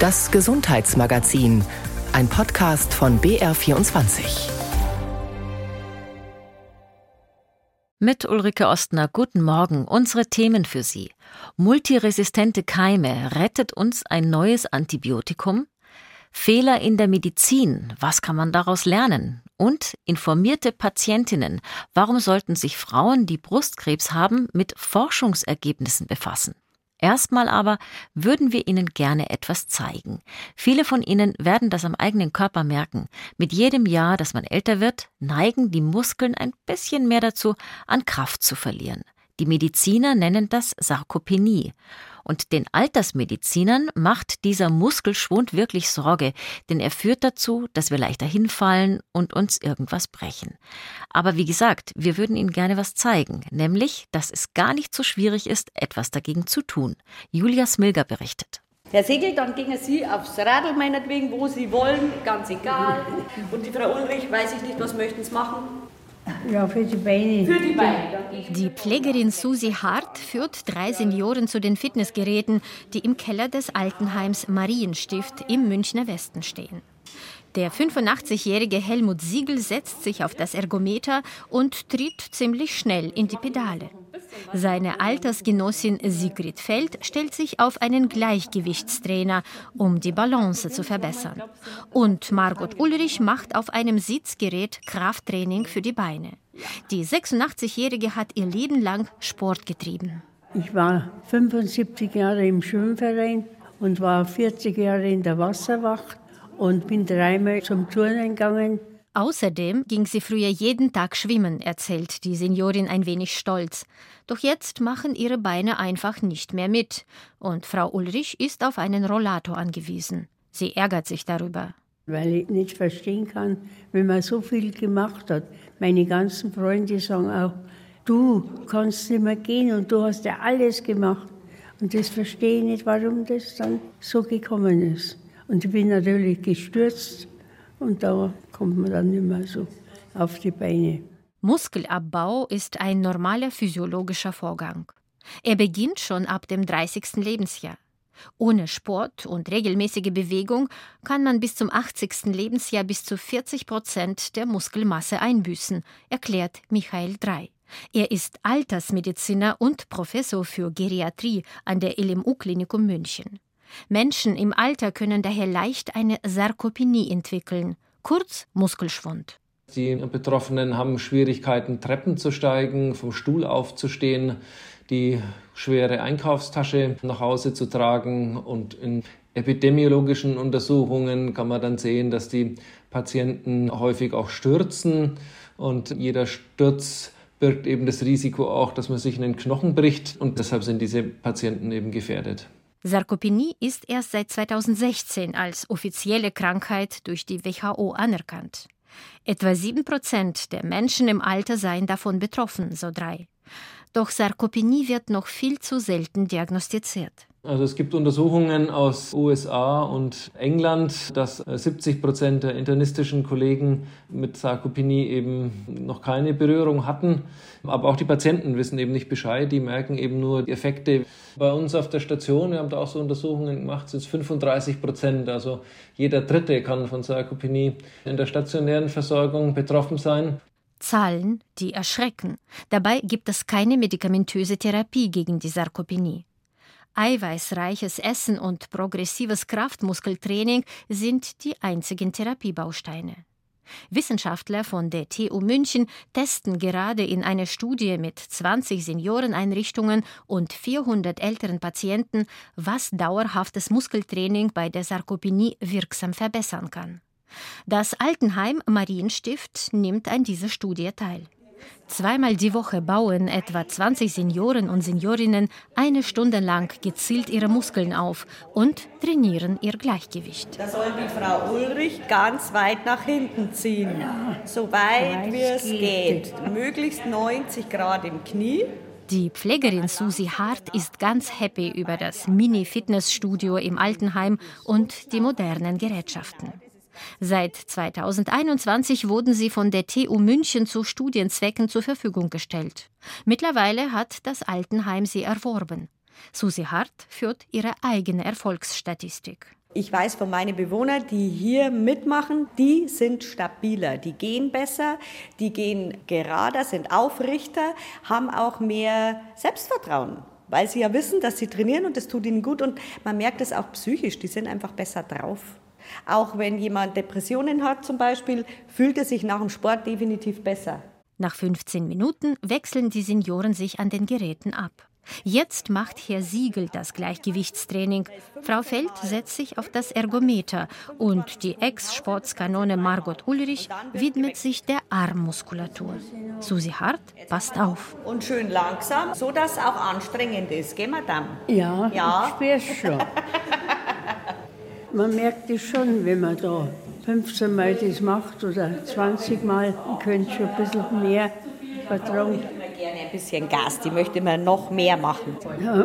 Das Gesundheitsmagazin, ein Podcast von BR24. Mit Ulrike Ostner, guten Morgen. Unsere Themen für Sie. Multiresistente Keime. Rettet uns ein neues Antibiotikum? Fehler in der Medizin. Was kann man daraus lernen? Und informierte Patientinnen. Warum sollten sich Frauen, die Brustkrebs haben, mit Forschungsergebnissen befassen? Erstmal aber würden wir Ihnen gerne etwas zeigen. Viele von Ihnen werden das am eigenen Körper merken. Mit jedem Jahr, dass man älter wird, neigen die Muskeln ein bisschen mehr dazu, an Kraft zu verlieren. Die Mediziner nennen das Sarkopenie. Und den Altersmedizinern macht dieser Muskelschwund wirklich Sorge, denn er führt dazu, dass wir leichter hinfallen und uns irgendwas brechen. Aber wie gesagt, wir würden Ihnen gerne was zeigen, nämlich, dass es gar nicht so schwierig ist, etwas dagegen zu tun. Julia Smilger berichtet. Herr Segel, dann gingen Sie aufs Radl meinetwegen, wo Sie wollen, ganz egal. Und die Frau Ulrich, weiß ich nicht, was möchten Sie machen? Ja, für die Beine. Für die Beine. Die Pflegerin Susi Hart führt drei Senioren zu den Fitnessgeräten, die im Keller des Altenheims Marienstift im Münchner Westen stehen. Der 85-jährige Helmut Siegel setzt sich auf das Ergometer und tritt ziemlich schnell in die Pedale. Seine Altersgenossin Sigrid Feld stellt sich auf einen Gleichgewichtstrainer, um die Balance zu verbessern. Und Margot Ulrich macht auf einem Sitzgerät Krafttraining für die Beine. Die 86-Jährige hat ihr Leben lang Sport getrieben. Ich war 75 Jahre im Schwimmverein und war 40 Jahre in der Wasserwacht und bin dreimal zum Turnen gegangen. Außerdem ging sie früher jeden Tag schwimmen, erzählt die Seniorin ein wenig stolz. Doch jetzt machen ihre Beine einfach nicht mehr mit. Und Frau Ulrich ist auf einen Rollator angewiesen. Sie ärgert sich darüber. Weil ich nicht verstehen kann, wenn man so viel gemacht hat. Meine ganzen Freunde sagen auch, du kannst nicht mehr gehen und du hast ja alles gemacht. Und das verstehe ich nicht, warum das dann so gekommen ist. Und ich bin natürlich gestürzt und da kommt man dann nicht mehr so auf die Beine. Muskelabbau ist ein normaler physiologischer Vorgang. Er beginnt schon ab dem 30. Lebensjahr. Ohne Sport und regelmäßige Bewegung kann man bis zum 80. Lebensjahr bis zu 40 Prozent der Muskelmasse einbüßen, erklärt Michael Drei. Er ist Altersmediziner und Professor für Geriatrie an der LMU-Klinikum München. Menschen im Alter können daher leicht eine Sarkopenie entwickeln, kurz Muskelschwund. Die Betroffenen haben Schwierigkeiten, Treppen zu steigen, vom Stuhl aufzustehen, die schwere Einkaufstasche nach Hause zu tragen. Und in epidemiologischen Untersuchungen kann man dann sehen, dass die Patienten häufig auch stürzen. Und jeder Sturz birgt eben das Risiko auch, dass man sich in den Knochen bricht. Und deshalb sind diese Patienten eben gefährdet. Sarkopenie ist erst seit 2016 als offizielle Krankheit durch die WHO anerkannt. Etwa sieben Prozent der Menschen im Alter seien davon betroffen, so drei. Doch Sarkopenie wird noch viel zu selten diagnostiziert. Also es gibt Untersuchungen aus USA und England, dass 70 Prozent der internistischen Kollegen mit Sarkopenie eben noch keine Berührung hatten. Aber auch die Patienten wissen eben nicht Bescheid, die merken eben nur die Effekte. Bei uns auf der Station, wir haben da auch so Untersuchungen gemacht, sind es 35 Prozent. Also jeder Dritte kann von Sarkopenie in der stationären Versorgung betroffen sein. Zahlen, die erschrecken. Dabei gibt es keine medikamentöse Therapie gegen die Sarkopenie. Eiweißreiches Essen und progressives Kraftmuskeltraining sind die einzigen Therapiebausteine. Wissenschaftler von der TU München testen gerade in einer Studie mit 20 Senioreneinrichtungen und 400 älteren Patienten, was dauerhaftes Muskeltraining bei der Sarkopenie wirksam verbessern kann. Das Altenheim Marienstift nimmt an dieser Studie teil. Zweimal die Woche bauen etwa 20 Senioren und Seniorinnen eine Stunde lang gezielt ihre Muskeln auf und trainieren ihr Gleichgewicht. Da soll die Frau Ulrich ganz weit nach hinten ziehen, ja. so weit wie es geht. Möglichst 90 Grad im Knie. Die Pflegerin Susi Hart ist ganz happy über das Mini-Fitnessstudio im Altenheim und die modernen Gerätschaften. Seit 2021 wurden sie von der TU München zu Studienzwecken zur Verfügung gestellt. Mittlerweile hat das Altenheim sie erworben. Susi Hart führt ihre eigene Erfolgsstatistik. Ich weiß von meinen Bewohnern, die hier mitmachen, die sind stabiler, die gehen besser, die gehen gerader, sind aufrichter, haben auch mehr Selbstvertrauen, weil sie ja wissen, dass sie trainieren und das tut ihnen gut und man merkt es auch psychisch, die sind einfach besser drauf. Auch wenn jemand Depressionen hat zum Beispiel, fühlt er sich nach dem Sport definitiv besser. Nach 15 Minuten wechseln die Senioren sich an den Geräten ab. Jetzt macht Herr Siegel das Gleichgewichtstraining. Frau Feld setzt sich auf das Ergometer und die Ex-Sportskanone Margot Ulrich widmet sich der Armmuskulatur. Susi Hart passt auf. Und schön langsam, so dass es auch anstrengend ist. Gehen wir dann? Ja, ja. ich spür's schon. man merkt es schon, wenn man da 15 Mal das macht oder 20 Mal, könnte schon ein bisschen mehr vertrauen gerne ein bisschen Gas, die möchte man noch mehr machen. Ja,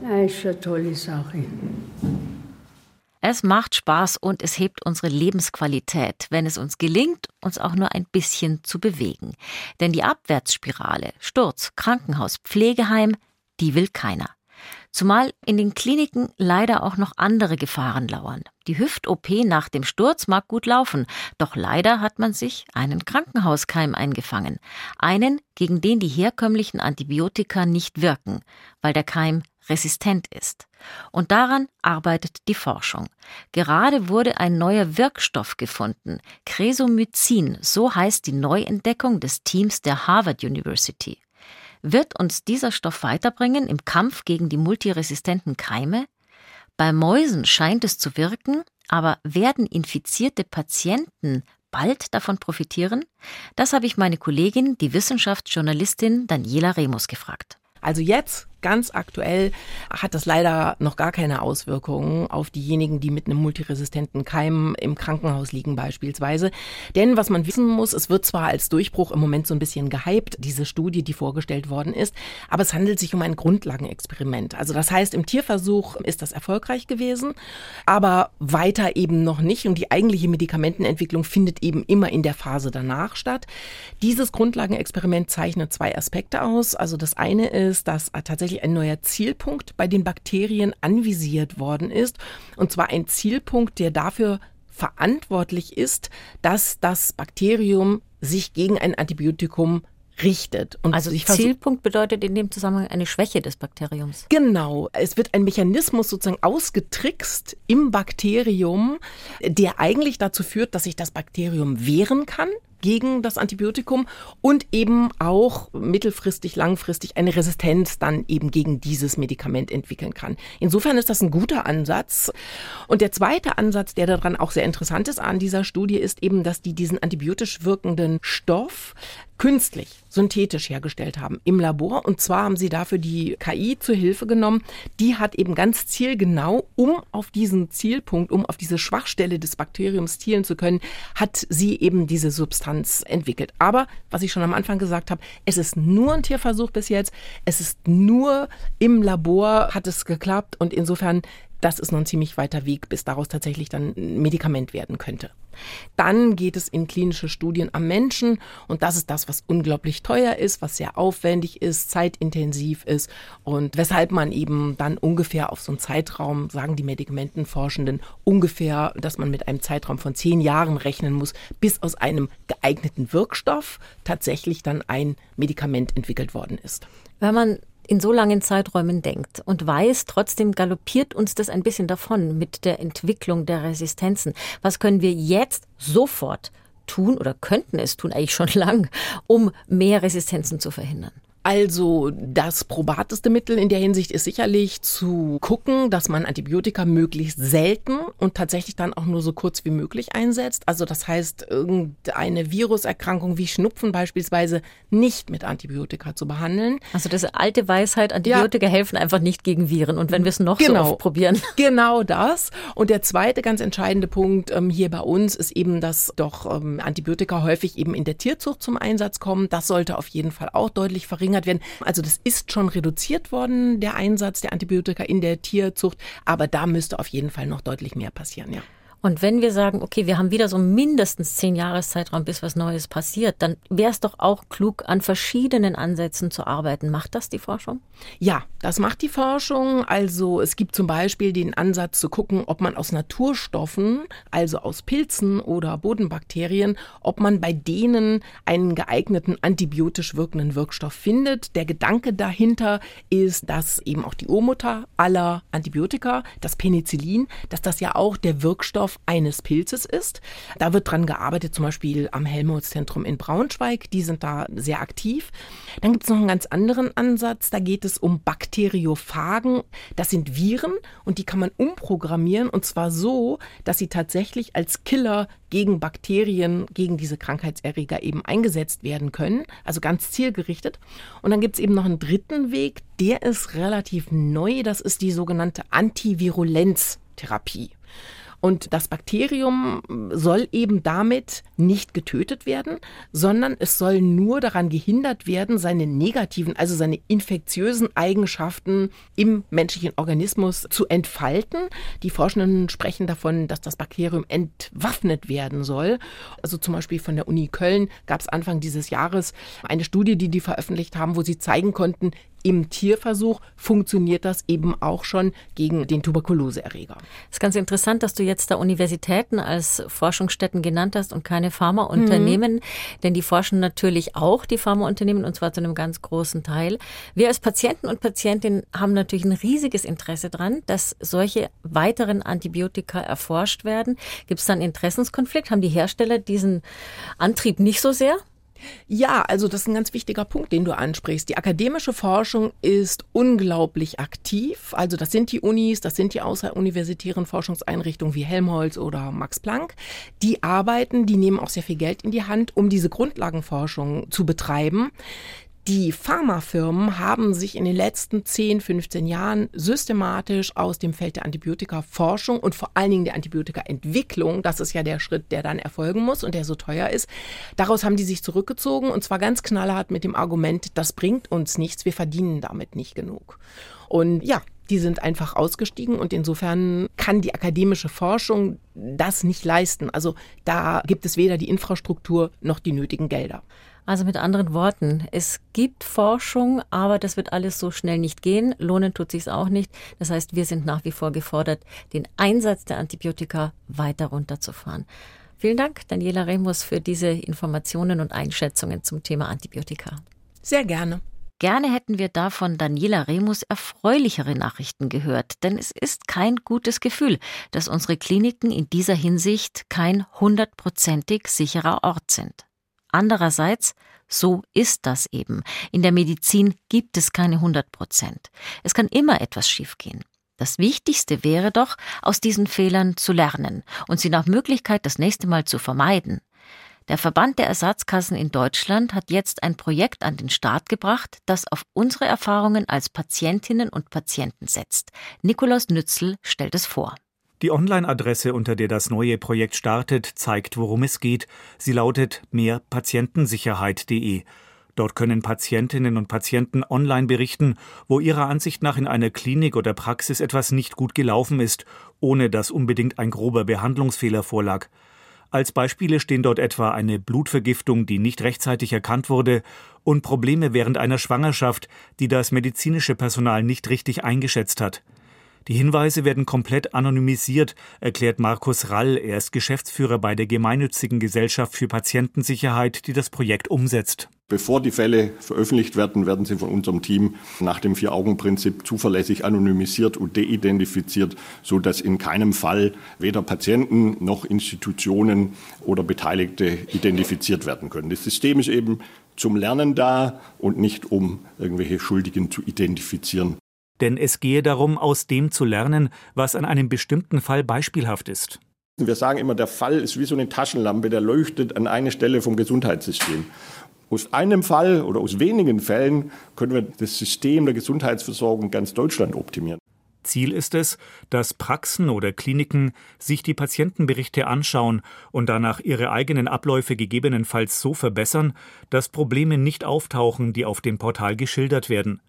das ist eine tolle Sache. Es macht Spaß und es hebt unsere Lebensqualität, wenn es uns gelingt, uns auch nur ein bisschen zu bewegen. Denn die Abwärtsspirale, Sturz, Krankenhaus, Pflegeheim, die will keiner. Zumal in den Kliniken leider auch noch andere Gefahren lauern. Die Hüft-OP nach dem Sturz mag gut laufen, doch leider hat man sich einen Krankenhauskeim eingefangen. Einen, gegen den die herkömmlichen Antibiotika nicht wirken, weil der Keim resistent ist. Und daran arbeitet die Forschung. Gerade wurde ein neuer Wirkstoff gefunden, Cresomycin, so heißt die Neuentdeckung des Teams der Harvard University. Wird uns dieser Stoff weiterbringen im Kampf gegen die multiresistenten Keime? Bei Mäusen scheint es zu wirken, aber werden infizierte Patienten bald davon profitieren? Das habe ich meine Kollegin, die Wissenschaftsjournalistin Daniela Remus gefragt. Also jetzt ganz aktuell hat das leider noch gar keine Auswirkungen auf diejenigen, die mit einem multiresistenten Keim im Krankenhaus liegen beispielsweise. Denn was man wissen muss, es wird zwar als Durchbruch im Moment so ein bisschen gehypt, diese Studie, die vorgestellt worden ist, aber es handelt sich um ein Grundlagenexperiment. Also das heißt, im Tierversuch ist das erfolgreich gewesen, aber weiter eben noch nicht und die eigentliche Medikamentenentwicklung findet eben immer in der Phase danach statt. Dieses Grundlagenexperiment zeichnet zwei Aspekte aus. Also das eine ist, dass tatsächlich ein neuer Zielpunkt bei den Bakterien anvisiert worden ist. Und zwar ein Zielpunkt, der dafür verantwortlich ist, dass das Bakterium sich gegen ein Antibiotikum richtet. Und also Zielpunkt bedeutet in dem Zusammenhang eine Schwäche des Bakteriums. Genau. Es wird ein Mechanismus sozusagen ausgetrickst im Bakterium, der eigentlich dazu führt, dass sich das Bakterium wehren kann gegen das Antibiotikum und eben auch mittelfristig, langfristig eine Resistenz dann eben gegen dieses Medikament entwickeln kann. Insofern ist das ein guter Ansatz. Und der zweite Ansatz, der daran auch sehr interessant ist an dieser Studie, ist eben, dass die diesen antibiotisch wirkenden Stoff künstlich, synthetisch hergestellt haben im Labor. Und zwar haben sie dafür die KI zur Hilfe genommen. Die hat eben ganz zielgenau, um auf diesen Zielpunkt, um auf diese Schwachstelle des Bakteriums zielen zu können, hat sie eben diese Substanz entwickelt. Aber, was ich schon am Anfang gesagt habe, es ist nur ein Tierversuch bis jetzt. Es ist nur im Labor hat es geklappt und insofern das ist noch ein ziemlich weiter Weg, bis daraus tatsächlich dann ein Medikament werden könnte. Dann geht es in klinische Studien am Menschen und das ist das, was unglaublich teuer ist, was sehr aufwendig ist, zeitintensiv ist und weshalb man eben dann ungefähr auf so einen Zeitraum, sagen die Medikamentenforschenden, ungefähr, dass man mit einem Zeitraum von zehn Jahren rechnen muss, bis aus einem geeigneten Wirkstoff tatsächlich dann ein Medikament entwickelt worden ist. Wenn man in so langen Zeiträumen denkt und weiß, trotzdem galoppiert uns das ein bisschen davon mit der Entwicklung der Resistenzen. Was können wir jetzt sofort tun oder könnten es tun, eigentlich schon lang, um mehr Resistenzen zu verhindern? Also das probateste Mittel in der Hinsicht ist sicherlich zu gucken, dass man Antibiotika möglichst selten und tatsächlich dann auch nur so kurz wie möglich einsetzt. Also das heißt, irgendeine Viruserkrankung wie Schnupfen beispielsweise nicht mit Antibiotika zu behandeln. Also das alte Weisheit, Antibiotika ja. helfen einfach nicht gegen Viren. Und wenn wir es noch genau. so oft probieren. Genau das. Und der zweite ganz entscheidende Punkt ähm, hier bei uns ist eben, dass doch ähm, Antibiotika häufig eben in der Tierzucht zum Einsatz kommen. Das sollte auf jeden Fall auch deutlich verringert verringert werden. Also das ist schon reduziert worden, der Einsatz der Antibiotika in der Tierzucht, aber da müsste auf jeden Fall noch deutlich mehr passieren, ja. Und wenn wir sagen, okay, wir haben wieder so mindestens zehn Jahreszeitraum, bis was Neues passiert, dann wäre es doch auch klug, an verschiedenen Ansätzen zu arbeiten. Macht das die Forschung? Ja, das macht die Forschung. Also es gibt zum Beispiel den Ansatz zu gucken, ob man aus Naturstoffen, also aus Pilzen oder Bodenbakterien, ob man bei denen einen geeigneten antibiotisch wirkenden Wirkstoff findet. Der Gedanke dahinter ist, dass eben auch die Urmutter aller Antibiotika, das Penicillin, dass das ja auch der Wirkstoff Wirkstoff eines Pilzes ist. Da wird dran gearbeitet, zum Beispiel am Helmholtz-Zentrum in Braunschweig. Die sind da sehr aktiv. Dann gibt es noch einen ganz anderen Ansatz. Da geht es um Bakteriophagen. Das sind Viren und die kann man umprogrammieren und zwar so, dass sie tatsächlich als Killer gegen Bakterien, gegen diese Krankheitserreger eben eingesetzt werden können. Also ganz zielgerichtet. Und dann gibt es eben noch einen dritten Weg. Der ist relativ neu. Das ist die sogenannte Antivirulenztherapie. Und das Bakterium soll eben damit nicht getötet werden, sondern es soll nur daran gehindert werden, seine negativen, also seine infektiösen Eigenschaften im menschlichen Organismus zu entfalten. Die Forschenden sprechen davon, dass das Bakterium entwaffnet werden soll. Also zum Beispiel von der Uni Köln gab es Anfang dieses Jahres eine Studie, die die veröffentlicht haben, wo sie zeigen konnten, im Tierversuch funktioniert das eben auch schon gegen den Tuberkuloseerreger. Es ist ganz interessant, dass du jetzt da Universitäten als Forschungsstätten genannt hast und keine Pharmaunternehmen, mhm. denn die forschen natürlich auch, die Pharmaunternehmen, und zwar zu einem ganz großen Teil. Wir als Patienten und Patientinnen haben natürlich ein riesiges Interesse daran, dass solche weiteren Antibiotika erforscht werden. Gibt es dann Interessenskonflikt? Haben die Hersteller diesen Antrieb nicht so sehr? Ja, also das ist ein ganz wichtiger Punkt, den du ansprichst. Die akademische Forschung ist unglaublich aktiv. Also das sind die Unis, das sind die außeruniversitären Forschungseinrichtungen wie Helmholtz oder Max Planck. Die arbeiten, die nehmen auch sehr viel Geld in die Hand, um diese Grundlagenforschung zu betreiben. Die Pharmafirmen haben sich in den letzten 10, 15 Jahren systematisch aus dem Feld der Antibiotikaforschung und vor allen Dingen der Antibiotikaentwicklung, das ist ja der Schritt, der dann erfolgen muss und der so teuer ist, daraus haben die sich zurückgezogen und zwar ganz knallhart mit dem Argument, das bringt uns nichts, wir verdienen damit nicht genug. Und ja, die sind einfach ausgestiegen und insofern kann die akademische Forschung das nicht leisten. Also da gibt es weder die Infrastruktur noch die nötigen Gelder. Also mit anderen Worten, es gibt Forschung, aber das wird alles so schnell nicht gehen. Lohnen tut sich auch nicht. Das heißt, wir sind nach wie vor gefordert, den Einsatz der Antibiotika weiter runterzufahren. Vielen Dank, Daniela Remus, für diese Informationen und Einschätzungen zum Thema Antibiotika. Sehr gerne. Gerne hätten wir davon Daniela Remus erfreulichere Nachrichten gehört, denn es ist kein gutes Gefühl, dass unsere Kliniken in dieser Hinsicht kein hundertprozentig sicherer Ort sind. Andererseits, so ist das eben. In der Medizin gibt es keine 100 Prozent. Es kann immer etwas schiefgehen. Das Wichtigste wäre doch, aus diesen Fehlern zu lernen und sie nach Möglichkeit das nächste Mal zu vermeiden. Der Verband der Ersatzkassen in Deutschland hat jetzt ein Projekt an den Start gebracht, das auf unsere Erfahrungen als Patientinnen und Patienten setzt. Nikolaus Nützel stellt es vor. Die Online-Adresse, unter der das neue Projekt startet, zeigt, worum es geht. Sie lautet mehrpatientensicherheit.de. Dort können Patientinnen und Patienten online berichten, wo ihrer Ansicht nach in einer Klinik oder Praxis etwas nicht gut gelaufen ist, ohne dass unbedingt ein grober Behandlungsfehler vorlag. Als Beispiele stehen dort etwa eine Blutvergiftung, die nicht rechtzeitig erkannt wurde, und Probleme während einer Schwangerschaft, die das medizinische Personal nicht richtig eingeschätzt hat. Die Hinweise werden komplett anonymisiert, erklärt Markus Rall. Er ist Geschäftsführer bei der gemeinnützigen Gesellschaft für Patientensicherheit, die das Projekt umsetzt. Bevor die Fälle veröffentlicht werden, werden sie von unserem Team nach dem Vier-Augen-Prinzip zuverlässig anonymisiert und deidentifiziert, sodass in keinem Fall weder Patienten noch Institutionen oder Beteiligte identifiziert werden können. Das System ist eben zum Lernen da und nicht um irgendwelche Schuldigen zu identifizieren denn es gehe darum, aus dem zu lernen, was an einem bestimmten Fall beispielhaft ist. Wir sagen immer, der Fall ist wie so eine Taschenlampe, der leuchtet an eine Stelle vom Gesundheitssystem. Aus einem Fall oder aus wenigen Fällen können wir das System der Gesundheitsversorgung ganz Deutschland optimieren. Ziel ist es, dass Praxen oder Kliniken sich die Patientenberichte anschauen und danach ihre eigenen Abläufe gegebenenfalls so verbessern, dass Probleme nicht auftauchen, die auf dem Portal geschildert werden.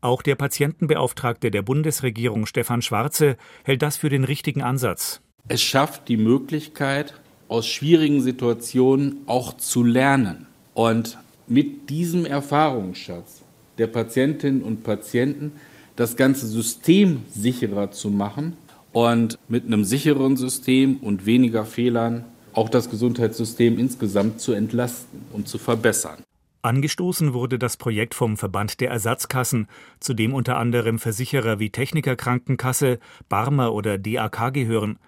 Auch der Patientenbeauftragte der Bundesregierung Stefan Schwarze hält das für den richtigen Ansatz. Es schafft die Möglichkeit, aus schwierigen Situationen auch zu lernen. Und mit diesem Erfahrungsschatz der Patientinnen und Patienten das ganze System sicherer zu machen und mit einem sicheren System und weniger Fehlern auch das Gesundheitssystem insgesamt zu entlasten und zu verbessern. Angestoßen wurde das Projekt vom Verband der Ersatzkassen, zu dem unter anderem Versicherer wie Techniker Krankenkasse, Barmer oder DAK gehören.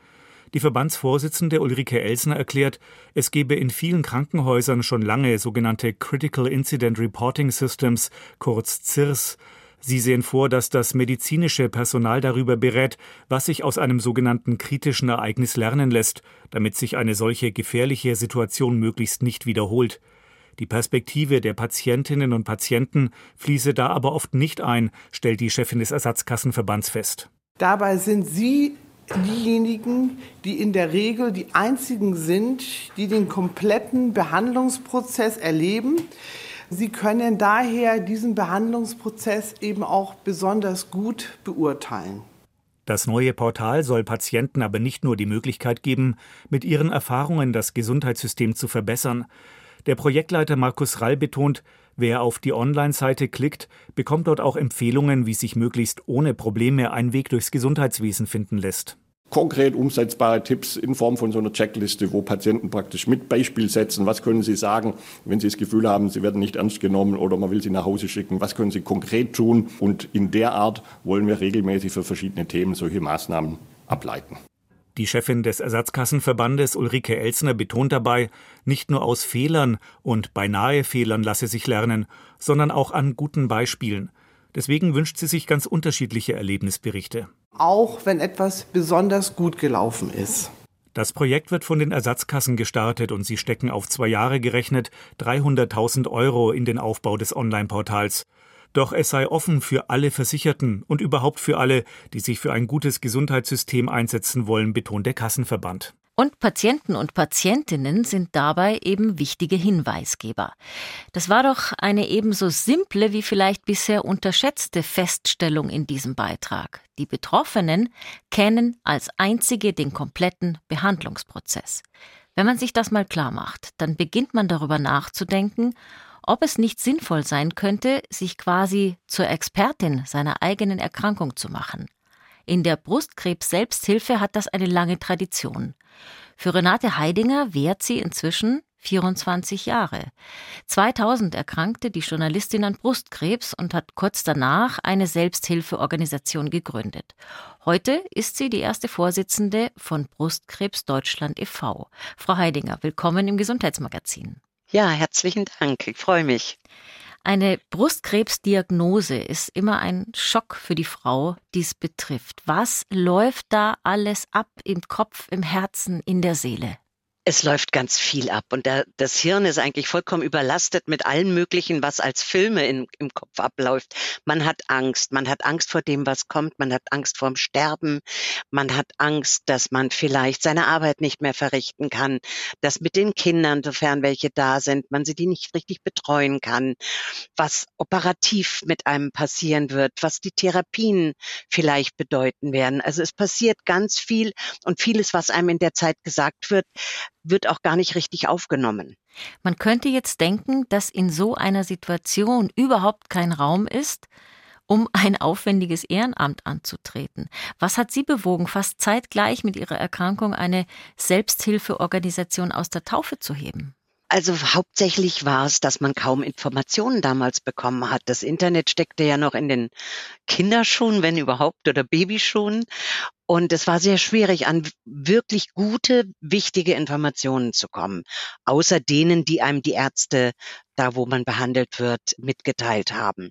Die Verbandsvorsitzende Ulrike Elsner erklärt, es gebe in vielen Krankenhäusern schon lange sogenannte Critical Incident Reporting Systems, kurz CIRS. Sie sehen vor, dass das medizinische Personal darüber berät, was sich aus einem sogenannten kritischen Ereignis lernen lässt, damit sich eine solche gefährliche Situation möglichst nicht wiederholt. Die Perspektive der Patientinnen und Patienten fließe da aber oft nicht ein, stellt die Chefin des Ersatzkassenverbands fest. Dabei sind Sie diejenigen, die in der Regel die einzigen sind, die den kompletten Behandlungsprozess erleben. Sie können daher diesen Behandlungsprozess eben auch besonders gut beurteilen. Das neue Portal soll Patienten aber nicht nur die Möglichkeit geben, mit ihren Erfahrungen das Gesundheitssystem zu verbessern. Der Projektleiter Markus Rall betont, wer auf die Online-Seite klickt, bekommt dort auch Empfehlungen, wie sich möglichst ohne Probleme ein Weg durchs Gesundheitswesen finden lässt. Konkret umsetzbare Tipps in Form von so einer Checkliste, wo Patienten praktisch mit Beispiel setzen, was können sie sagen, wenn sie das Gefühl haben, sie werden nicht ernst genommen oder man will sie nach Hause schicken, was können sie konkret tun? Und in der Art wollen wir regelmäßig für verschiedene Themen solche Maßnahmen ableiten. Die Chefin des Ersatzkassenverbandes Ulrike Elsner betont dabei, nicht nur aus Fehlern und beinahe Fehlern lasse sich lernen, sondern auch an guten Beispielen. Deswegen wünscht sie sich ganz unterschiedliche Erlebnisberichte. Auch wenn etwas besonders gut gelaufen ist. Das Projekt wird von den Ersatzkassen gestartet und sie stecken auf zwei Jahre gerechnet 300.000 Euro in den Aufbau des Online-Portals. Doch es sei offen für alle Versicherten und überhaupt für alle, die sich für ein gutes Gesundheitssystem einsetzen wollen, betont der Kassenverband. Und Patienten und Patientinnen sind dabei eben wichtige Hinweisgeber. Das war doch eine ebenso simple wie vielleicht bisher unterschätzte Feststellung in diesem Beitrag. Die Betroffenen kennen als einzige den kompletten Behandlungsprozess. Wenn man sich das mal klar macht, dann beginnt man darüber nachzudenken, ob es nicht sinnvoll sein könnte, sich quasi zur Expertin seiner eigenen Erkrankung zu machen. In der Brustkrebs-Selbsthilfe hat das eine lange Tradition. Für Renate Heidinger währt sie inzwischen 24 Jahre. 2000 erkrankte die Journalistin an Brustkrebs und hat kurz danach eine Selbsthilfeorganisation gegründet. Heute ist sie die erste Vorsitzende von Brustkrebs Deutschland e.V. Frau Heidinger, willkommen im Gesundheitsmagazin. Ja, herzlichen Dank. Ich freue mich. Eine Brustkrebsdiagnose ist immer ein Schock für die Frau, die es betrifft. Was läuft da alles ab im Kopf, im Herzen, in der Seele? Es läuft ganz viel ab. Und der, das Hirn ist eigentlich vollkommen überlastet mit allem Möglichen, was als Filme in, im Kopf abläuft. Man hat Angst, man hat Angst vor dem, was kommt, man hat Angst vorm Sterben, man hat Angst, dass man vielleicht seine Arbeit nicht mehr verrichten kann, dass mit den Kindern, sofern welche da sind, man sie die nicht richtig betreuen kann, was operativ mit einem passieren wird, was die Therapien vielleicht bedeuten werden. Also es passiert ganz viel und vieles, was einem in der Zeit gesagt wird, wird auch gar nicht richtig aufgenommen. Man könnte jetzt denken, dass in so einer Situation überhaupt kein Raum ist, um ein aufwendiges Ehrenamt anzutreten. Was hat Sie bewogen, fast zeitgleich mit Ihrer Erkrankung eine Selbsthilfeorganisation aus der Taufe zu heben? Also hauptsächlich war es, dass man kaum Informationen damals bekommen hat. Das Internet steckte ja noch in den Kinderschuhen, wenn überhaupt, oder Babyschuhen. Und es war sehr schwierig, an wirklich gute, wichtige Informationen zu kommen, außer denen, die einem die Ärzte da, wo man behandelt wird, mitgeteilt haben.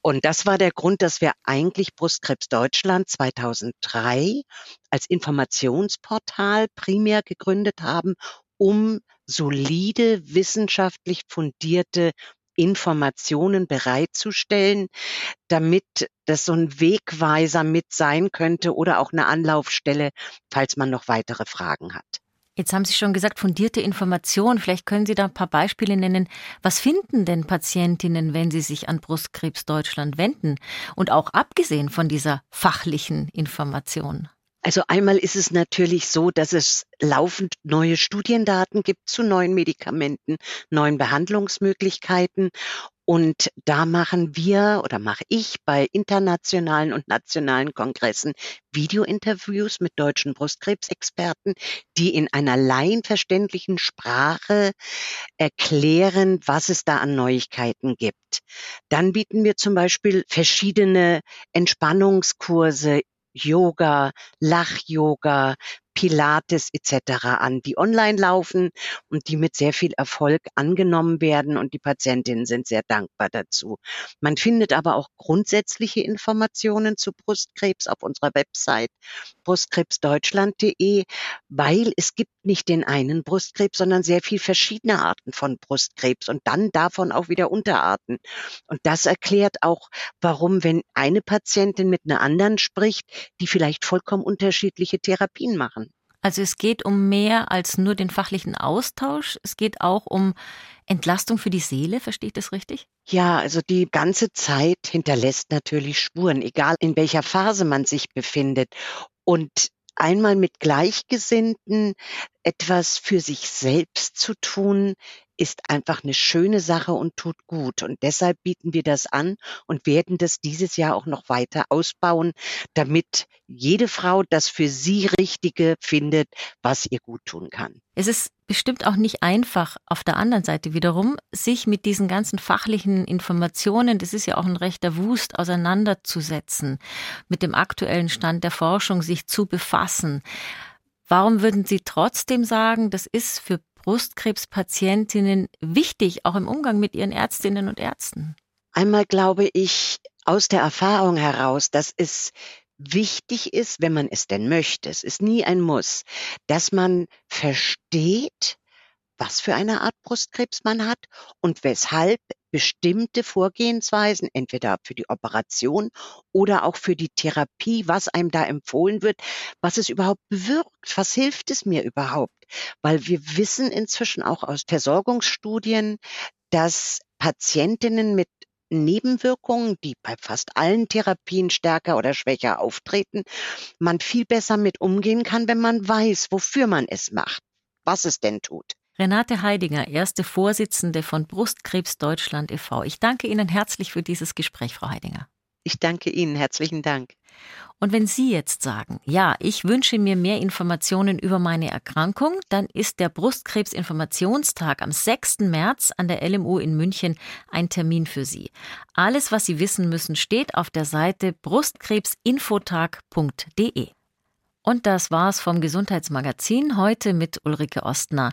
Und das war der Grund, dass wir eigentlich Brustkrebs Deutschland 2003 als Informationsportal primär gegründet haben, um solide, wissenschaftlich fundierte Informationen bereitzustellen, damit das so ein Wegweiser mit sein könnte oder auch eine Anlaufstelle, falls man noch weitere Fragen hat. Jetzt haben Sie schon gesagt, fundierte Informationen. Vielleicht können Sie da ein paar Beispiele nennen. Was finden denn Patientinnen, wenn sie sich an Brustkrebs Deutschland wenden? Und auch abgesehen von dieser fachlichen Information. Also einmal ist es natürlich so, dass es laufend neue Studiendaten gibt zu neuen Medikamenten, neuen Behandlungsmöglichkeiten. Und da machen wir oder mache ich bei internationalen und nationalen Kongressen Videointerviews mit deutschen Brustkrebsexperten, die in einer laienverständlichen Sprache erklären, was es da an Neuigkeiten gibt. Dann bieten wir zum Beispiel verschiedene Entspannungskurse Yoga, Lach-Yoga, Pilates etc. an, die online laufen und die mit sehr viel Erfolg angenommen werden und die Patientinnen sind sehr dankbar dazu. Man findet aber auch grundsätzliche Informationen zu Brustkrebs auf unserer Website brustkrebsdeutschland.de, weil es gibt nicht den einen Brustkrebs, sondern sehr viel verschiedene Arten von Brustkrebs und dann davon auch wieder Unterarten. Und das erklärt auch, warum, wenn eine Patientin mit einer anderen spricht, die vielleicht vollkommen unterschiedliche Therapien machen. Also es geht um mehr als nur den fachlichen Austausch. Es geht auch um Entlastung für die Seele. Verstehe ich das richtig? Ja, also die ganze Zeit hinterlässt natürlich Spuren, egal in welcher Phase man sich befindet. Und einmal mit Gleichgesinnten etwas für sich selbst zu tun, ist einfach eine schöne Sache und tut gut. Und deshalb bieten wir das an und werden das dieses Jahr auch noch weiter ausbauen, damit jede Frau das für sie Richtige findet, was ihr gut tun kann. Es ist bestimmt auch nicht einfach, auf der anderen Seite wiederum, sich mit diesen ganzen fachlichen Informationen, das ist ja auch ein rechter Wust, auseinanderzusetzen, mit dem aktuellen Stand der Forschung sich zu befassen. Warum würden Sie trotzdem sagen, das ist für Brustkrebspatientinnen wichtig, auch im Umgang mit ihren Ärztinnen und Ärzten? Einmal glaube ich aus der Erfahrung heraus, dass es wichtig ist, wenn man es denn möchte, es ist nie ein Muss, dass man versteht, was für eine Art Brustkrebs man hat und weshalb bestimmte Vorgehensweisen, entweder für die Operation oder auch für die Therapie, was einem da empfohlen wird, was es überhaupt bewirkt, was hilft es mir überhaupt? Weil wir wissen inzwischen auch aus Versorgungsstudien, dass Patientinnen mit Nebenwirkungen, die bei fast allen Therapien stärker oder schwächer auftreten, man viel besser mit umgehen kann, wenn man weiß, wofür man es macht, was es denn tut. Renate Heidinger, erste Vorsitzende von Brustkrebs Deutschland e.V. Ich danke Ihnen herzlich für dieses Gespräch, Frau Heidinger. Ich danke Ihnen, herzlichen Dank. Und wenn Sie jetzt sagen, ja, ich wünsche mir mehr Informationen über meine Erkrankung, dann ist der Brustkrebsinformationstag am 6. März an der LMU in München ein Termin für Sie. Alles, was Sie wissen müssen, steht auf der Seite brustkrebsinfotag.de. Und das war's vom Gesundheitsmagazin heute mit Ulrike Ostner.